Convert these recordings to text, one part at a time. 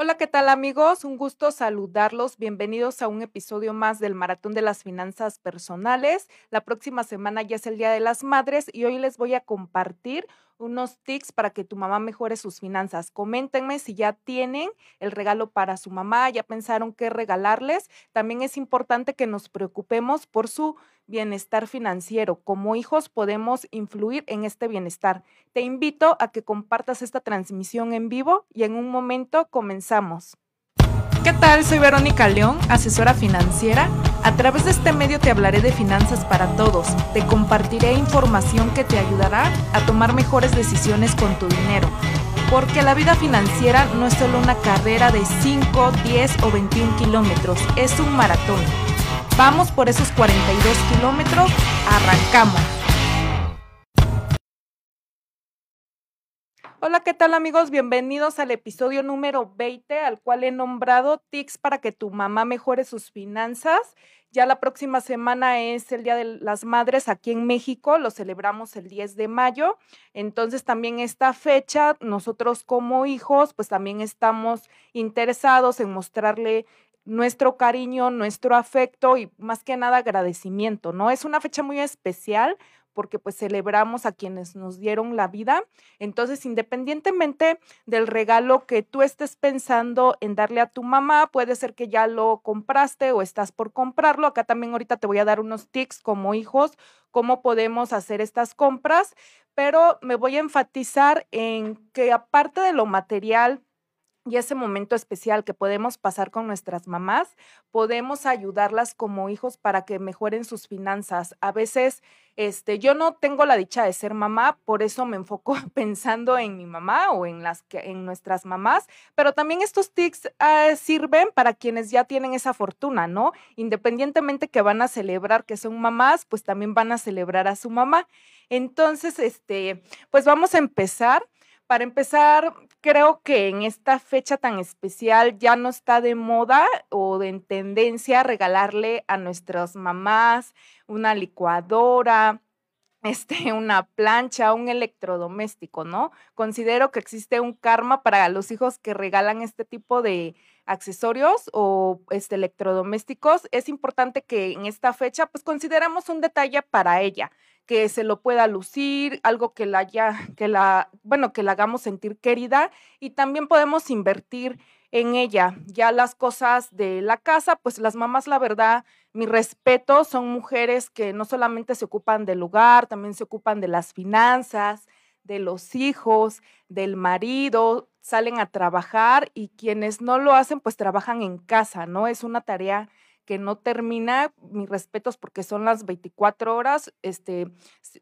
Hola, ¿qué tal amigos? Un gusto saludarlos. Bienvenidos a un episodio más del Maratón de las Finanzas Personales. La próxima semana ya es el Día de las Madres y hoy les voy a compartir unos tips para que tu mamá mejore sus finanzas. Coméntenme si ya tienen el regalo para su mamá, ya pensaron qué regalarles. También es importante que nos preocupemos por su bienestar financiero. Como hijos podemos influir en este bienestar. Te invito a que compartas esta transmisión en vivo y en un momento comenzamos. ¿Qué tal? Soy Verónica León, asesora financiera. A través de este medio te hablaré de finanzas para todos. Te compartiré información que te ayudará a tomar mejores decisiones con tu dinero. Porque la vida financiera no es solo una carrera de 5, 10 o 21 kilómetros, es un maratón. Vamos por esos 42 kilómetros, arrancamos. Hola, ¿qué tal amigos? Bienvenidos al episodio número 20, al cual he nombrado Tics para que tu mamá mejore sus finanzas. Ya la próxima semana es el Día de las Madres aquí en México, lo celebramos el 10 de mayo. Entonces también esta fecha, nosotros como hijos, pues también estamos interesados en mostrarle nuestro cariño, nuestro afecto y más que nada agradecimiento, ¿no? Es una fecha muy especial porque pues celebramos a quienes nos dieron la vida. Entonces, independientemente del regalo que tú estés pensando en darle a tu mamá, puede ser que ya lo compraste o estás por comprarlo. Acá también ahorita te voy a dar unos tips como hijos, cómo podemos hacer estas compras, pero me voy a enfatizar en que aparte de lo material, y ese momento especial que podemos pasar con nuestras mamás, podemos ayudarlas como hijos para que mejoren sus finanzas. A veces, este, yo no tengo la dicha de ser mamá, por eso me enfoco pensando en mi mamá o en las que, en nuestras mamás, pero también estos tips ah, sirven para quienes ya tienen esa fortuna, ¿no? Independientemente que van a celebrar que son mamás, pues también van a celebrar a su mamá. Entonces, este, pues vamos a empezar. Para empezar, creo que en esta fecha tan especial ya no está de moda o de tendencia regalarle a nuestras mamás una licuadora, este, una plancha, un electrodoméstico, ¿no? Considero que existe un karma para los hijos que regalan este tipo de accesorios o este, electrodomésticos. Es importante que en esta fecha, pues consideramos un detalle para ella que se lo pueda lucir, algo que la haya, que la, bueno, que la hagamos sentir querida y también podemos invertir en ella. Ya las cosas de la casa, pues las mamás, la verdad, mi respeto, son mujeres que no solamente se ocupan del lugar, también se ocupan de las finanzas, de los hijos, del marido, salen a trabajar y quienes no lo hacen, pues trabajan en casa, ¿no? Es una tarea que no termina, mis respetos porque son las 24 horas este,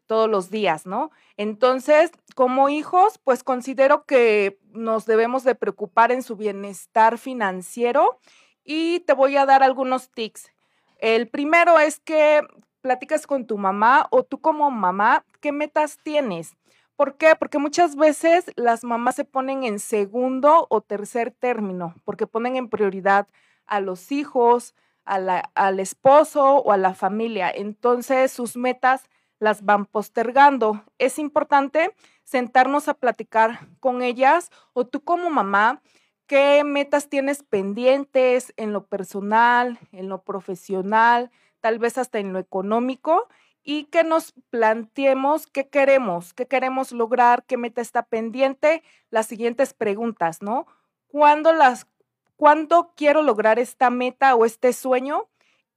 todos los días, ¿no? Entonces, como hijos, pues considero que nos debemos de preocupar en su bienestar financiero y te voy a dar algunos tips. El primero es que platicas con tu mamá o tú como mamá, ¿qué metas tienes? ¿Por qué? Porque muchas veces las mamás se ponen en segundo o tercer término, porque ponen en prioridad a los hijos, al esposo o a la familia. Entonces sus metas las van postergando. Es importante sentarnos a platicar con ellas o tú como mamá, qué metas tienes pendientes en lo personal, en lo profesional, tal vez hasta en lo económico y que nos planteemos qué queremos, qué queremos lograr, qué meta está pendiente, las siguientes preguntas, ¿no? ¿Cuándo las cuándo quiero lograr esta meta o este sueño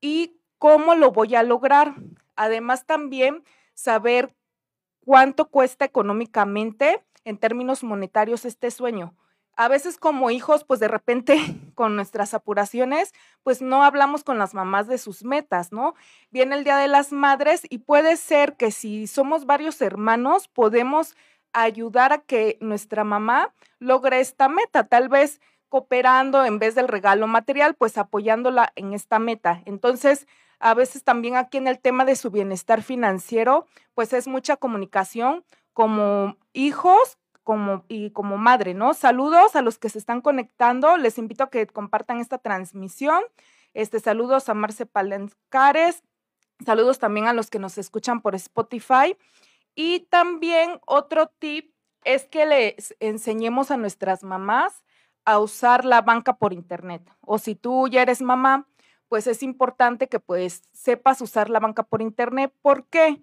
y cómo lo voy a lograr. Además, también saber cuánto cuesta económicamente en términos monetarios este sueño. A veces como hijos, pues de repente con nuestras apuraciones, pues no hablamos con las mamás de sus metas, ¿no? Viene el Día de las Madres y puede ser que si somos varios hermanos, podemos ayudar a que nuestra mamá logre esta meta. Tal vez cooperando en vez del regalo material, pues apoyándola en esta meta. Entonces, a veces también aquí en el tema de su bienestar financiero, pues es mucha comunicación como hijos como, y como madre, ¿no? Saludos a los que se están conectando. Les invito a que compartan esta transmisión. Este, saludos a Marce Palencares. Saludos también a los que nos escuchan por Spotify. Y también otro tip es que les enseñemos a nuestras mamás a usar la banca por internet. O si tú ya eres mamá, pues es importante que pues sepas usar la banca por internet. ¿Por qué? porque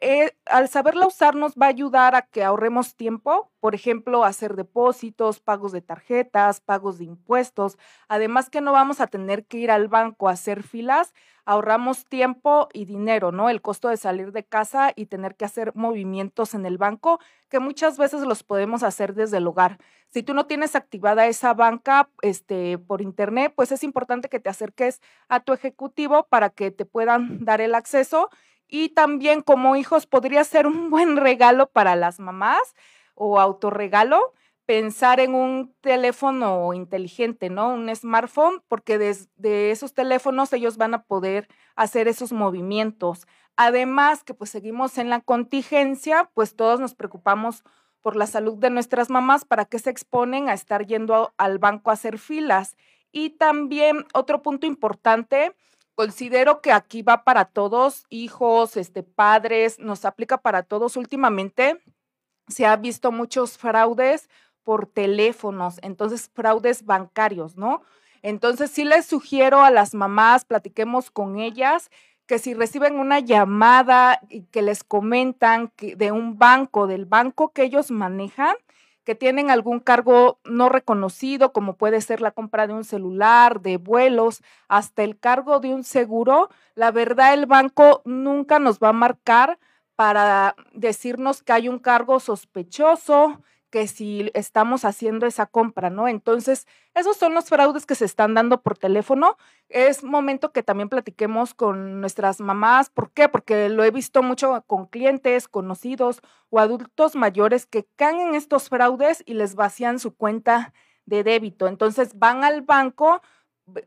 eh, al saberla usar nos va a ayudar a que ahorremos tiempo, por ejemplo, hacer depósitos, pagos de tarjetas, pagos de impuestos. Además que no vamos a tener que ir al banco a hacer filas, ahorramos tiempo y dinero, ¿no? El costo de salir de casa y tener que hacer movimientos en el banco, que muchas veces los podemos hacer desde el hogar. Si tú no tienes activada esa banca este, por internet, pues es importante que te acerques a tu ejecutivo para que te puedan dar el acceso y también como hijos podría ser un buen regalo para las mamás o autorregalo pensar en un teléfono inteligente, ¿no? Un smartphone, porque desde esos teléfonos ellos van a poder hacer esos movimientos. Además que pues seguimos en la contingencia, pues todos nos preocupamos por la salud de nuestras mamás para que se exponen a estar yendo al banco a hacer filas. Y también otro punto importante Considero que aquí va para todos, hijos, este, padres, nos aplica para todos. Últimamente se ha visto muchos fraudes por teléfonos, entonces fraudes bancarios, ¿no? Entonces sí les sugiero a las mamás, platiquemos con ellas, que si reciben una llamada y que les comentan que de un banco, del banco que ellos manejan, que tienen algún cargo no reconocido, como puede ser la compra de un celular, de vuelos, hasta el cargo de un seguro, la verdad el banco nunca nos va a marcar para decirnos que hay un cargo sospechoso, que si estamos haciendo esa compra, ¿no? Entonces, esos son los fraudes que se están dando por teléfono. Es momento que también platiquemos con nuestras mamás. ¿Por qué? Porque lo he visto mucho con clientes, conocidos o adultos mayores que caen en estos fraudes y les vacían su cuenta de débito. Entonces, van al banco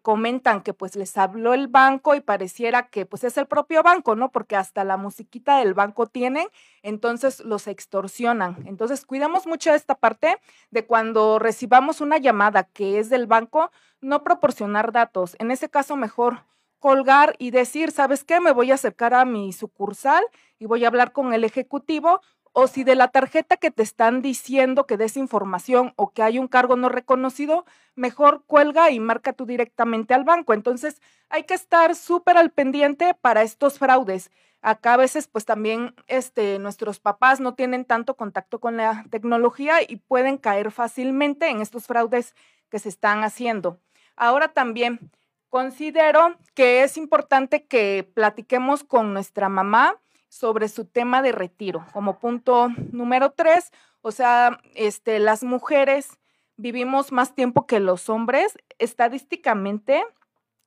comentan que pues les habló el banco y pareciera que pues es el propio banco, ¿no? Porque hasta la musiquita del banco tienen, entonces los extorsionan. Entonces cuidamos mucho esta parte de cuando recibamos una llamada que es del banco, no proporcionar datos. En ese caso mejor colgar y decir, ¿sabes qué? Me voy a acercar a mi sucursal y voy a hablar con el ejecutivo o si de la tarjeta que te están diciendo que des información o que hay un cargo no reconocido, mejor cuelga y marca tú directamente al banco. Entonces, hay que estar súper al pendiente para estos fraudes. Acá a veces, pues también este, nuestros papás no tienen tanto contacto con la tecnología y pueden caer fácilmente en estos fraudes que se están haciendo. Ahora también considero que es importante que platiquemos con nuestra mamá sobre su tema de retiro. Como punto número tres, o sea, este, las mujeres vivimos más tiempo que los hombres. Estadísticamente,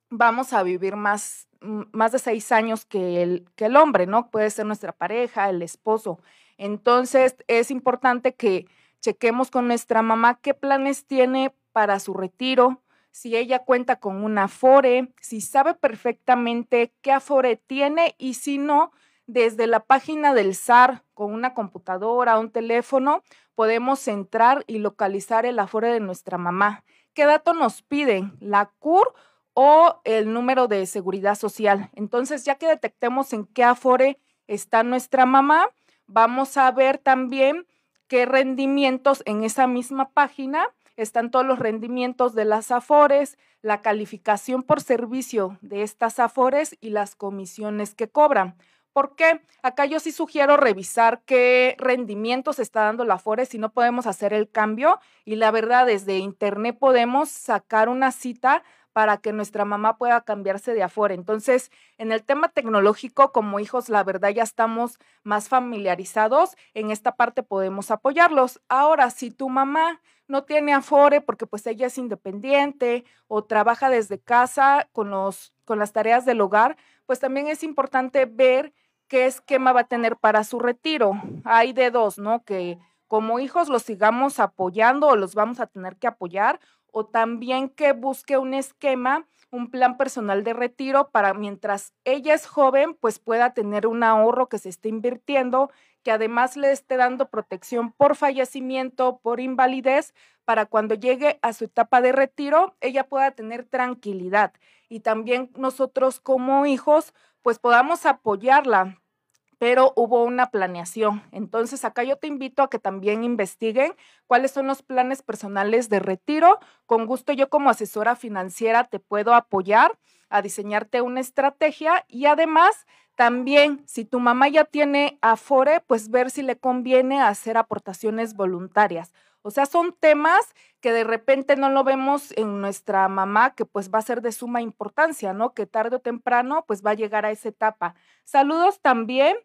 vamos a vivir más, más de seis años que el, que el hombre, ¿no? Puede ser nuestra pareja, el esposo. Entonces, es importante que chequemos con nuestra mamá qué planes tiene para su retiro, si ella cuenta con un Afore, si sabe perfectamente qué Afore tiene y si no, desde la página del SAR con una computadora, un teléfono, podemos entrar y localizar el afore de nuestra mamá. ¿Qué dato nos piden? ¿La CUR o el número de seguridad social? Entonces, ya que detectemos en qué afore está nuestra mamá, vamos a ver también qué rendimientos en esa misma página están todos los rendimientos de las afores, la calificación por servicio de estas afores y las comisiones que cobran. ¿Por qué? Acá yo sí sugiero revisar qué rendimientos está dando la Afore si no podemos hacer el cambio y la verdad desde internet podemos sacar una cita para que nuestra mamá pueda cambiarse de Afore. Entonces, en el tema tecnológico, como hijos, la verdad ya estamos más familiarizados. En esta parte podemos apoyarlos. Ahora, si tu mamá no tiene Afore porque pues ella es independiente o trabaja desde casa con, los, con las tareas del hogar, pues también es importante ver qué esquema va a tener para su retiro. Hay de dos, ¿no? Que como hijos los sigamos apoyando o los vamos a tener que apoyar, o también que busque un esquema, un plan personal de retiro para mientras ella es joven, pues pueda tener un ahorro que se esté invirtiendo, que además le esté dando protección por fallecimiento, por invalidez, para cuando llegue a su etapa de retiro, ella pueda tener tranquilidad. Y también nosotros como hijos, pues podamos apoyarla pero hubo una planeación. Entonces, acá yo te invito a que también investiguen cuáles son los planes personales de retiro. Con gusto yo como asesora financiera te puedo apoyar a diseñarte una estrategia y además también si tu mamá ya tiene Afore, pues ver si le conviene hacer aportaciones voluntarias. O sea, son temas que de repente no lo vemos en nuestra mamá, que pues va a ser de suma importancia, ¿no? Que tarde o temprano pues va a llegar a esa etapa. Saludos también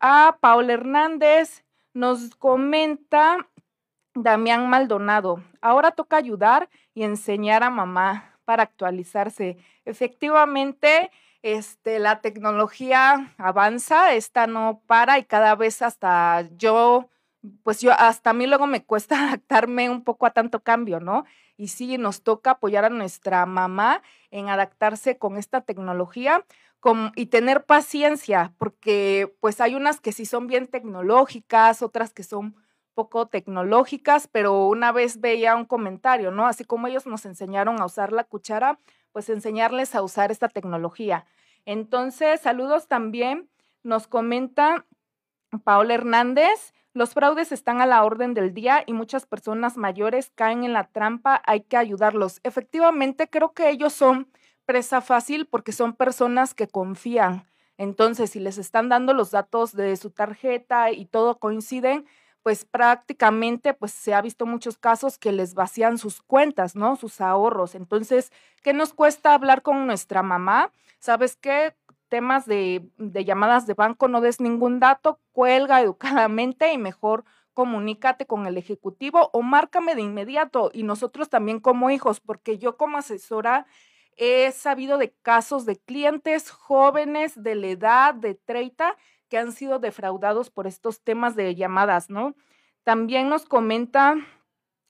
a Paula Hernández, nos comenta Damián Maldonado, ahora toca ayudar y enseñar a mamá para actualizarse. Efectivamente, este, la tecnología avanza, esta no para y cada vez hasta yo, pues yo, hasta a mí luego me cuesta adaptarme un poco a tanto cambio, ¿no? Y sí, nos toca apoyar a nuestra mamá en adaptarse con esta tecnología y tener paciencia, porque pues hay unas que sí son bien tecnológicas, otras que son poco tecnológicas, pero una vez veía un comentario, ¿no? Así como ellos nos enseñaron a usar la cuchara, pues enseñarles a usar esta tecnología. Entonces, saludos también. Nos comenta Paola Hernández, los fraudes están a la orden del día y muchas personas mayores caen en la trampa, hay que ayudarlos. Efectivamente, creo que ellos son presa fácil porque son personas que confían. Entonces, si les están dando los datos de su tarjeta y todo coinciden, pues prácticamente pues se ha visto muchos casos que les vacían sus cuentas, ¿no? Sus ahorros. Entonces, ¿qué nos cuesta hablar con nuestra mamá? ¿Sabes qué? Temas de, de llamadas de banco, no des ningún dato, cuelga educadamente y mejor comunícate con el ejecutivo o márcame de inmediato y nosotros también como hijos, porque yo como asesora He sabido de casos de clientes jóvenes de la edad de 30 que han sido defraudados por estos temas de llamadas, ¿no? También nos comenta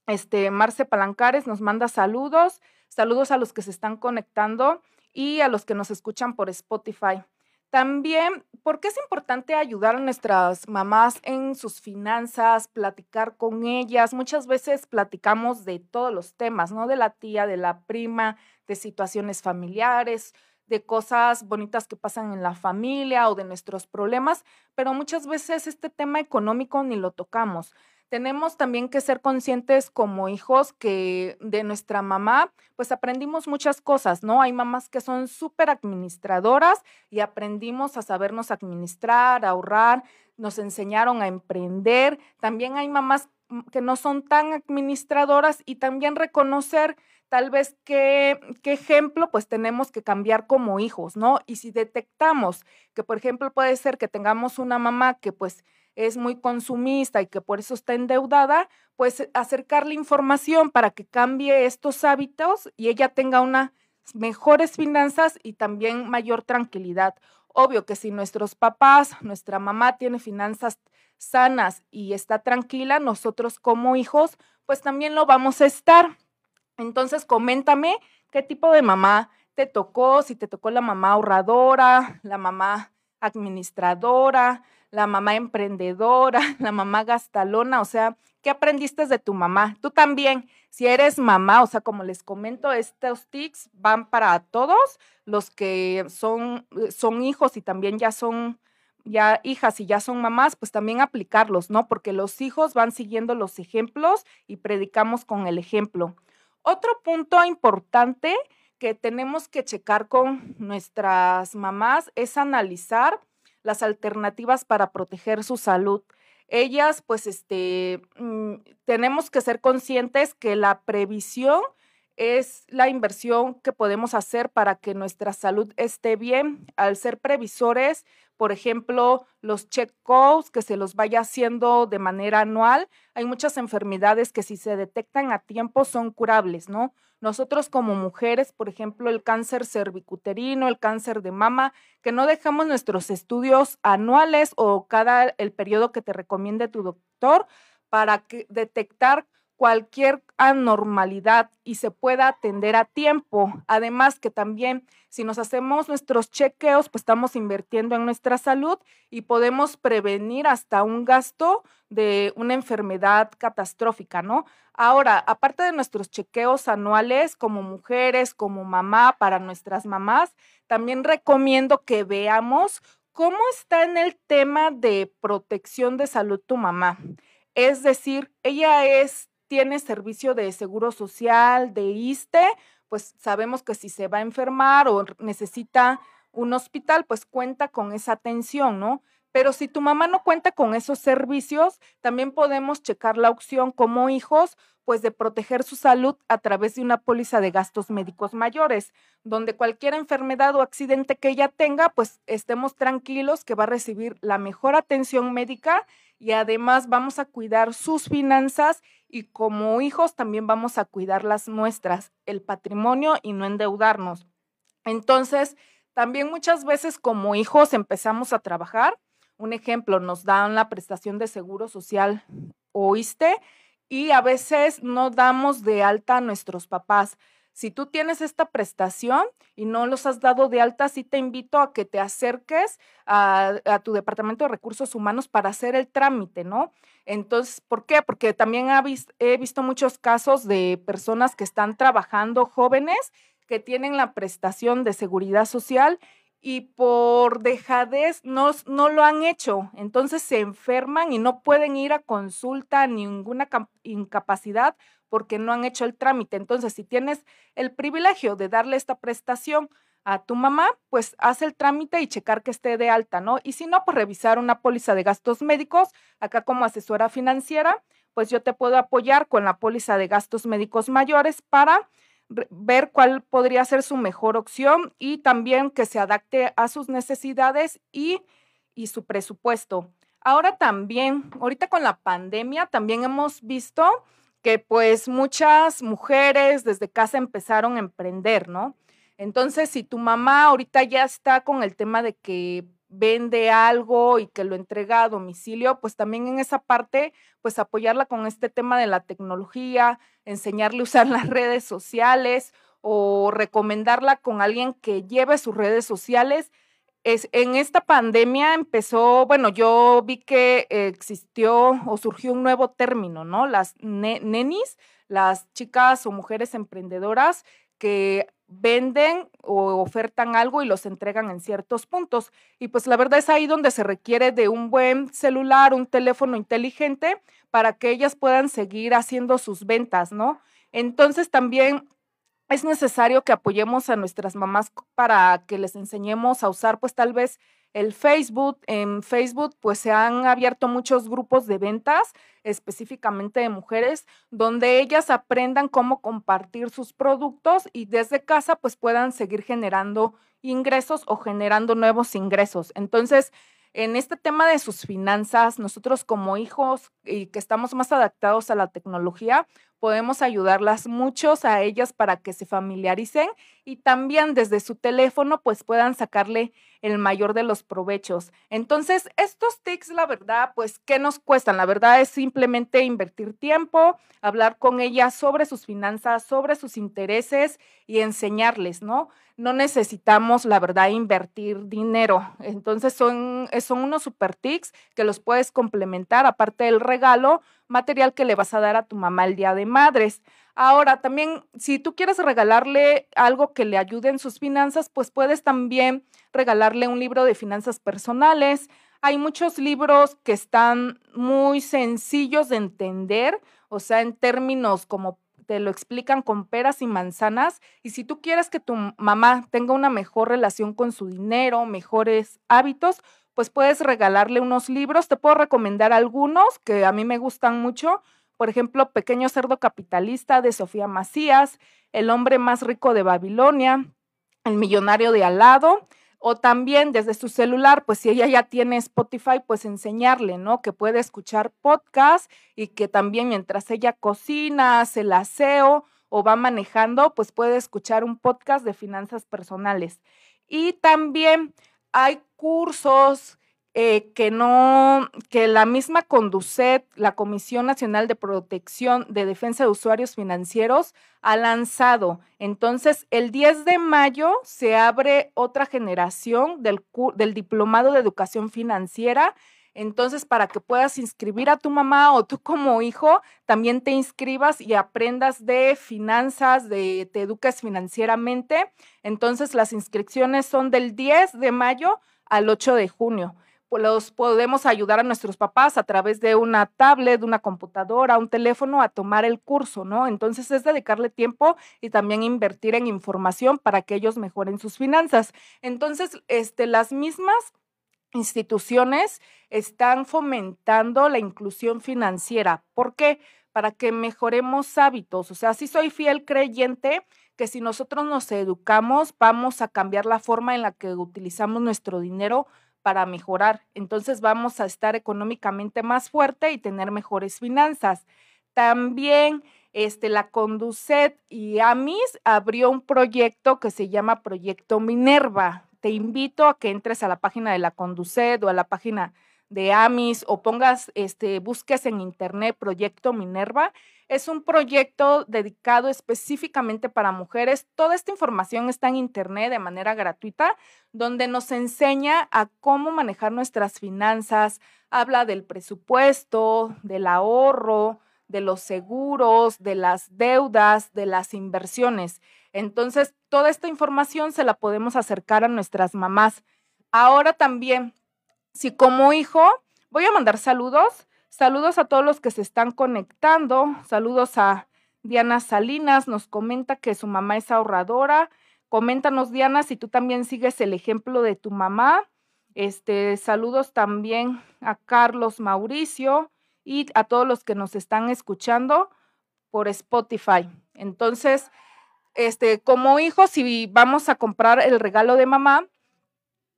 este Marce Palancares, nos manda saludos, saludos a los que se están conectando y a los que nos escuchan por Spotify. También, ¿por qué es importante ayudar a nuestras mamás en sus finanzas, platicar con ellas? Muchas veces platicamos de todos los temas, ¿no? De la tía, de la prima, de situaciones familiares, de cosas bonitas que pasan en la familia o de nuestros problemas, pero muchas veces este tema económico ni lo tocamos tenemos también que ser conscientes como hijos que de nuestra mamá, pues aprendimos muchas cosas, ¿no? Hay mamás que son súper administradoras y aprendimos a sabernos administrar, a ahorrar, nos enseñaron a emprender. También hay mamás que no son tan administradoras y también reconocer tal vez qué, qué ejemplo pues tenemos que cambiar como hijos, ¿no? Y si detectamos que, por ejemplo, puede ser que tengamos una mamá que pues es muy consumista y que por eso está endeudada, pues acercarle información para que cambie estos hábitos y ella tenga unas mejores finanzas y también mayor tranquilidad. Obvio que si nuestros papás, nuestra mamá tiene finanzas sanas y está tranquila, nosotros como hijos, pues también lo vamos a estar. Entonces, coméntame qué tipo de mamá te tocó, si te tocó la mamá ahorradora, la mamá administradora, la mamá emprendedora, la mamá gastalona, o sea, ¿qué aprendiste de tu mamá? Tú también, si eres mamá, o sea, como les comento, estos tics van para todos los que son, eh, son hijos y también ya son ya hijas y ya son mamás, pues también aplicarlos, ¿no? Porque los hijos van siguiendo los ejemplos y predicamos con el ejemplo. Otro punto importante que tenemos que checar con nuestras mamás es analizar las alternativas para proteger su salud. Ellas, pues, este, mm, tenemos que ser conscientes que la previsión es la inversión que podemos hacer para que nuestra salud esté bien. Al ser previsores, por ejemplo, los check que se los vaya haciendo de manera anual. Hay muchas enfermedades que si se detectan a tiempo son curables, ¿no? Nosotros como mujeres, por ejemplo, el cáncer cervicuterino, el cáncer de mama, que no dejamos nuestros estudios anuales o cada el periodo que te recomiende tu doctor para detectar cualquier anormalidad y se pueda atender a tiempo. Además que también si nos hacemos nuestros chequeos, pues estamos invirtiendo en nuestra salud y podemos prevenir hasta un gasto de una enfermedad catastrófica, ¿no? Ahora, aparte de nuestros chequeos anuales como mujeres, como mamá, para nuestras mamás, también recomiendo que veamos ¿cómo está en el tema de protección de salud tu mamá? Es decir, ella es, tiene servicio de seguro social, de ISTE, pues sabemos que si se va a enfermar o necesita un hospital, pues cuenta con esa atención, ¿no? Pero si tu mamá no cuenta con esos servicios, también podemos checar la opción como hijos, pues de proteger su salud a través de una póliza de gastos médicos mayores, donde cualquier enfermedad o accidente que ella tenga, pues estemos tranquilos que va a recibir la mejor atención médica y además vamos a cuidar sus finanzas y como hijos también vamos a cuidar las nuestras, el patrimonio y no endeudarnos. Entonces, también muchas veces como hijos empezamos a trabajar. Un ejemplo, nos dan la prestación de seguro social, oíste, y a veces no damos de alta a nuestros papás. Si tú tienes esta prestación y no los has dado de alta, sí te invito a que te acerques a, tu departamento de recursos humanos para hacer el trámite, ¿no? Entonces, ¿por qué? Porque también he visto muchos casos de personas que están trabajando jóvenes que tienen la prestación de seguridad social y por dejadez no, no lo han hecho. Entonces se enferman y no pueden ir a consulta, ninguna incapacidad porque no han hecho el trámite. Entonces, si tienes el privilegio de darle esta prestación a tu mamá, pues haz el trámite y checar que esté de alta, ¿no? Y si no, pues revisar una póliza de gastos médicos. Acá como asesora financiera, pues yo te puedo apoyar con la póliza de gastos médicos mayores para ver cuál podría ser su mejor opción y también que se adapte a sus necesidades y, y su presupuesto. Ahora también, ahorita con la pandemia, también hemos visto que pues muchas mujeres desde casa empezaron a emprender, ¿no? Entonces, si tu mamá ahorita ya está con el tema de que vende algo y que lo entrega a domicilio, pues también en esa parte, pues apoyarla con este tema de la tecnología, enseñarle a usar las redes sociales o recomendarla con alguien que lleve sus redes sociales. Es, en esta pandemia empezó, bueno, yo vi que existió o surgió un nuevo término, ¿no? Las nenis, las chicas o mujeres emprendedoras que venden o ofertan algo y los entregan en ciertos puntos. Y pues la verdad es ahí donde se requiere de un buen celular, un teléfono inteligente para que ellas puedan seguir haciendo sus ventas, ¿no? Entonces también es necesario que apoyemos a nuestras mamás para que les enseñemos a usar pues tal vez el Facebook. En Facebook pues se han abierto muchos grupos de ventas específicamente de mujeres donde ellas aprendan cómo compartir sus productos y desde casa pues puedan seguir generando ingresos o generando nuevos ingresos. Entonces, en este tema de sus finanzas, nosotros como hijos y que estamos más adaptados a la tecnología, podemos ayudarlas muchos a ellas para que se familiaricen y también desde su teléfono pues puedan sacarle el mayor de los provechos. Entonces, estos tics, la verdad, pues, ¿qué nos cuestan? La verdad es simplemente invertir tiempo, hablar con ellas sobre sus finanzas, sobre sus intereses y enseñarles, ¿no? No necesitamos, la verdad, invertir dinero. Entonces, son, son unos super tics que los puedes complementar, aparte del regalo, material que le vas a dar a tu mamá el día de madres. Ahora, también, si tú quieres regalarle algo que le ayude en sus finanzas, pues puedes también regalarle un libro de finanzas personales. Hay muchos libros que están muy sencillos de entender, o sea, en términos como te lo explican con peras y manzanas. Y si tú quieres que tu mamá tenga una mejor relación con su dinero, mejores hábitos, pues puedes regalarle unos libros. Te puedo recomendar algunos que a mí me gustan mucho. Por ejemplo, Pequeño Cerdo Capitalista de Sofía Macías, El hombre más rico de Babilonia, El millonario de Alado. O también desde su celular, pues si ella ya tiene Spotify, pues enseñarle, ¿no? Que puede escuchar podcast y que también mientras ella cocina, hace el aseo o va manejando, pues puede escuchar un podcast de finanzas personales. Y también hay cursos eh, que no, que la misma Conducet, la Comisión Nacional de Protección de Defensa de Usuarios Financieros, ha lanzado. Entonces, el 10 de mayo se abre otra generación del, Diplomado de Educación Financiera. Entonces, para que puedas inscribir a tu mamá o tú como hijo, también te inscribas y aprendas de finanzas, de te eduques financieramente. Entonces, las inscripciones son del 10 de mayo al 8 de junio. Los podemos ayudar a nuestros papás a través de una tablet, una computadora, un teléfono a tomar el curso, ¿no? Entonces es dedicarle tiempo y también invertir en información para que ellos mejoren sus finanzas. Entonces, este, las mismas instituciones están fomentando la inclusión financiera. ¿Por qué? Para que mejoremos hábitos. O sea, sí soy fiel creyente que si nosotros nos educamos, vamos a cambiar la forma en la que utilizamos nuestro dinero para mejorar. Entonces vamos a estar económicamente más fuerte y tener mejores finanzas. También este, la Conducet y AMIS abrió un proyecto que se llama Proyecto Minerva. Te invito a que entres a la página de la Conducet o a la página de AMIS o pongas, este, busques en internet Proyecto Minerva. Es un proyecto dedicado específicamente para mujeres. Toda esta información está en internet de manera gratuita, donde nos enseña a cómo manejar nuestras finanzas. Habla del presupuesto, del ahorro, de los seguros, de las deudas, de las inversiones. Entonces, toda esta información se la podemos acercar a nuestras mamás. Ahora también si como hijo, voy a mandar saludos. Saludos a todos los que se están conectando. Saludos a Diana Salinas, nos comenta que su mamá es ahorradora. Coméntanos, Diana, si tú también sigues el ejemplo de tu mamá. Este, saludos también a Carlos Mauricio y a todos los que nos están escuchando por Spotify. Entonces, este, como hijo, si vamos a comprar el regalo de mamá,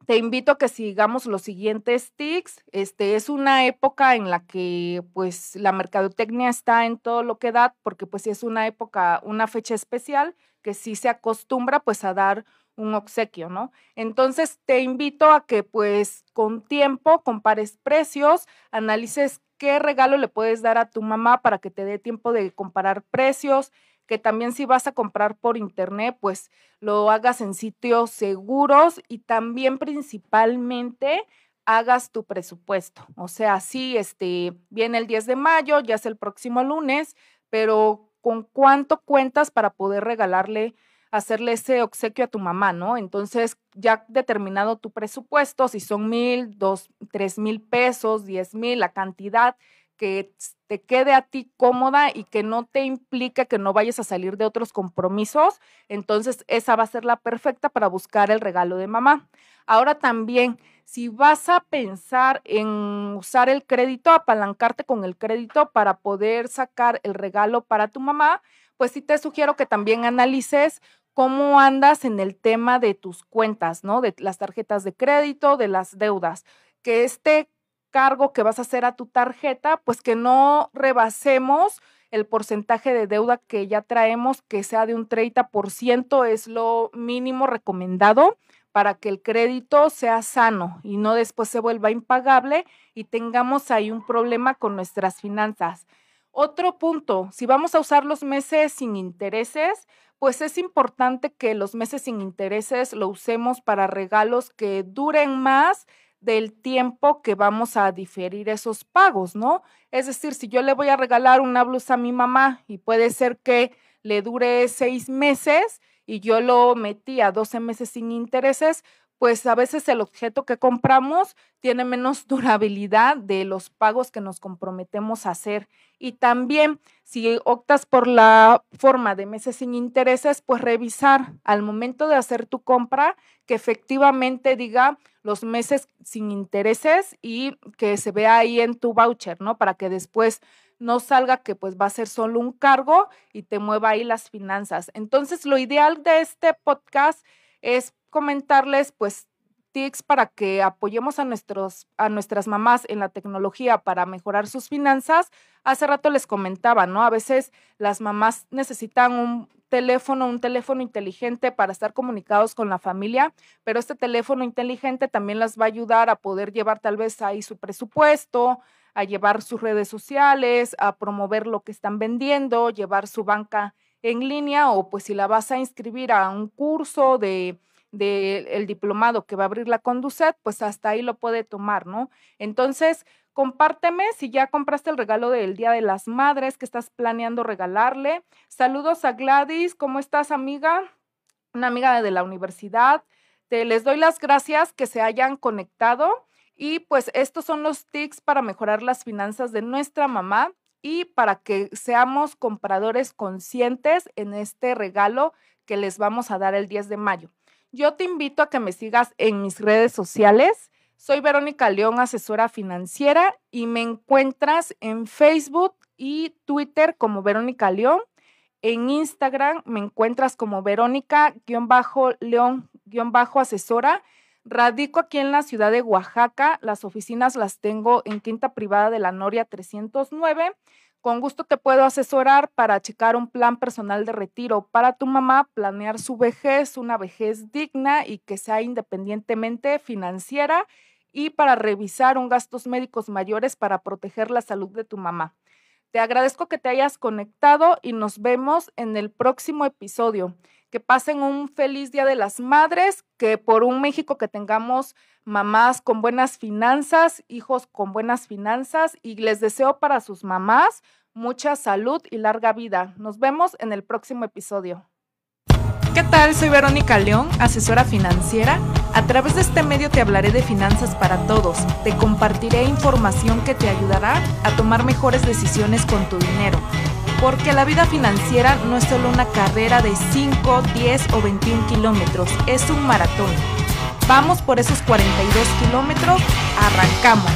te invito a que sigamos los siguientes tics. Este es una época en la que pues la mercadotecnia está en todo lo que da, porque pues es una época, una fecha especial que sí se acostumbra pues a dar un obsequio, ¿no? Entonces te invito a que pues con tiempo compares precios, analices qué regalo le puedes dar a tu mamá para que te dé tiempo de comparar precios, que también si vas a comprar por internet, pues lo hagas en sitios seguros y también principalmente hagas tu presupuesto. O sea, sí, este, viene el 10 de mayo, ya es el próximo lunes, pero con cuánto cuentas para poder regalarle, hacerle ese obsequio a tu mamá, ¿no? Entonces, ya determinado tu presupuesto, si son mil, dos, tres mil pesos, diez mil, la cantidad, que te quede a ti cómoda y que no te implique que no vayas a salir de otros compromisos, entonces esa va a ser la perfecta para buscar el regalo de mamá. Ahora también, si vas a pensar en usar el crédito, apalancarte con el crédito para poder sacar el regalo para tu mamá, pues sí te sugiero que también analices cómo andas en el tema de tus cuentas, ¿no? De las tarjetas de crédito, de las deudas. Que este cargo que vas a hacer a tu tarjeta, pues que no rebasemos el porcentaje de deuda que ya traemos, que sea de un 30%, es lo mínimo recomendado para que el crédito sea sano y no después se vuelva impagable y tengamos ahí un problema con nuestras finanzas. Otro punto, si vamos a usar los meses sin intereses, pues es importante que los meses sin intereses lo usemos para regalos que duren más del tiempo que vamos a diferir esos pagos, ¿no? Es decir, si yo le voy a regalar una blusa a mi mamá y puede ser que le dure seis meses y yo lo metí a 12 meses sin intereses, pues a veces el objeto que compramos tiene menos durabilidad de los pagos que nos comprometemos a hacer. Y también, si optas por la forma de meses sin intereses, pues revisar al momento de hacer tu compra que efectivamente diga los meses sin intereses y que se vea ahí en tu voucher, ¿no? Para que después no salga que pues va a ser solo un cargo y te mueva ahí las finanzas. Entonces, lo ideal de este podcast es comentarles pues tips para que apoyemos a, nuestros, a nuestras mamás en la tecnología para mejorar sus finanzas. Hace rato les comentaba, ¿no? A veces las mamás necesitan un teléfono, un teléfono inteligente para estar comunicados con la familia, pero este teléfono inteligente también las va a ayudar a poder llevar tal vez ahí su presupuesto, a llevar sus redes sociales, a promover lo que están vendiendo, llevar su banca en línea o pues si la vas a inscribir a un curso de del diplomado que va a abrir la Conducet, pues hasta ahí lo puede tomar, ¿no? Entonces, compárteme si ya compraste el regalo del Día de las Madres que estás planeando regalarle. Saludos a Gladys, ¿cómo estás, amiga? Una amiga de la universidad. Este, les doy las gracias que se hayan conectado y pues estos son los tips para mejorar las finanzas de nuestra mamá y para que seamos compradores conscientes en este regalo que les vamos a dar el 10 de mayo. Yo te invito a que me sigas en mis redes sociales. Soy Verónica León, asesora financiera, y me encuentras en Facebook y Twitter como Verónica León. En Instagram me encuentras como Verónica-León-asesora. Radico aquí en la ciudad de Oaxaca. Las oficinas las tengo en Quinta Privada de la Noria 309. Con gusto te puedo asesorar para checar un plan personal de retiro para tu mamá, planear su vejez, una vejez digna y que sea independientemente financiera y para revisar un gastos médicos mayores para proteger la salud de tu mamá. Te agradezco que te hayas conectado y nos vemos en el próximo episodio. Que pasen un feliz Día de las Madres, que por un México que tengamos mamás con buenas finanzas, hijos con buenas finanzas y les deseo para sus mamás mucha salud y larga vida. Nos vemos en el próximo episodio. ¿Qué tal? Soy Verónica León, asesora financiera. A través de este medio te hablaré de finanzas para todos. Te compartiré información que te ayudará a tomar mejores decisiones con tu dinero. Porque la vida financiera no es solo una carrera de 5, 10 o 21 kilómetros, es un maratón. Vamos por esos 42 kilómetros, arrancamos.